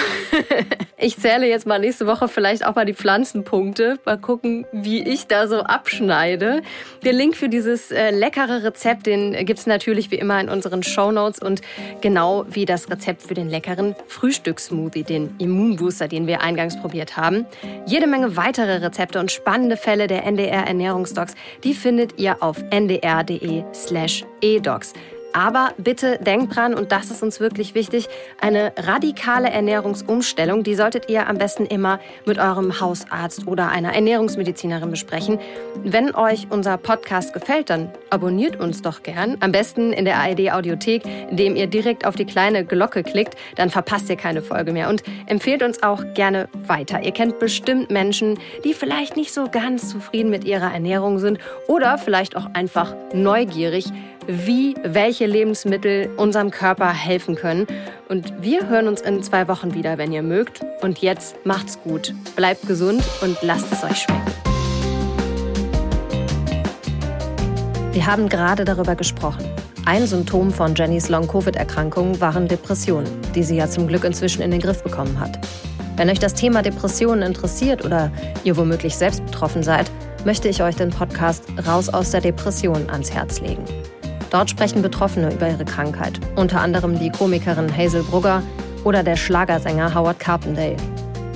ich zähle jetzt mal nächste Woche vielleicht auch mal die Pflanzenpunkte. Mal gucken, wie ich da so abschneide. Den Link für dieses äh, leckere Rezept, den gibt's natürlich wie immer in unseren Shownotes und genau wie das Rezept für den leckeren Frühstückssmoothie, den Immunbooster, den wir eingangs probiert haben. Jede weitere Rezepte und spannende Fälle der NDR Ernährungsdocs, die findet ihr auf ndr.de slash edocs. Aber bitte denkt dran, und das ist uns wirklich wichtig, eine radikale Ernährungsumstellung, die solltet ihr am besten immer mit eurem Hausarzt oder einer Ernährungsmedizinerin besprechen. Wenn euch unser Podcast gefällt, dann abonniert uns doch gern. Am besten in der ARD Audiothek, indem ihr direkt auf die kleine Glocke klickt, dann verpasst ihr keine Folge mehr. Und empfehlt uns auch gerne weiter. Ihr kennt bestimmt Menschen, die vielleicht nicht so ganz zufrieden mit ihrer Ernährung sind oder vielleicht auch einfach neugierig wie welche Lebensmittel unserem Körper helfen können. Und wir hören uns in zwei Wochen wieder, wenn ihr mögt. Und jetzt macht's gut, bleibt gesund und lasst es euch schmecken. Wir haben gerade darüber gesprochen. Ein Symptom von Jennys Long-Covid-Erkrankung waren Depressionen, die sie ja zum Glück inzwischen in den Griff bekommen hat. Wenn euch das Thema Depressionen interessiert oder ihr womöglich selbst betroffen seid, möchte ich euch den Podcast Raus aus der Depression ans Herz legen. Dort sprechen Betroffene über ihre Krankheit, unter anderem die Komikerin Hazel Brugger oder der Schlagersänger Howard Carpendale.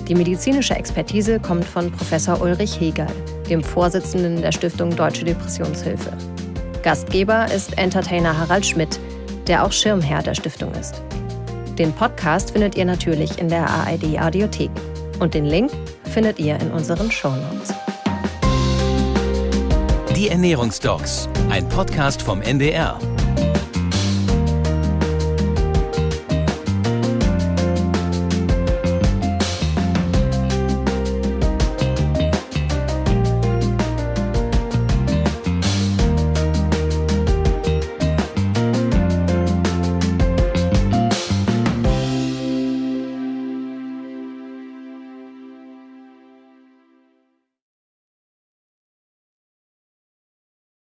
Die medizinische Expertise kommt von Professor Ulrich Hegel, dem Vorsitzenden der Stiftung Deutsche Depressionshilfe. Gastgeber ist Entertainer Harald Schmidt, der auch Schirmherr der Stiftung ist. Den Podcast findet ihr natürlich in der ARD Audiothek und den Link findet ihr in unseren Shownotes. Die Ernährungsdocs, ein Podcast vom NDR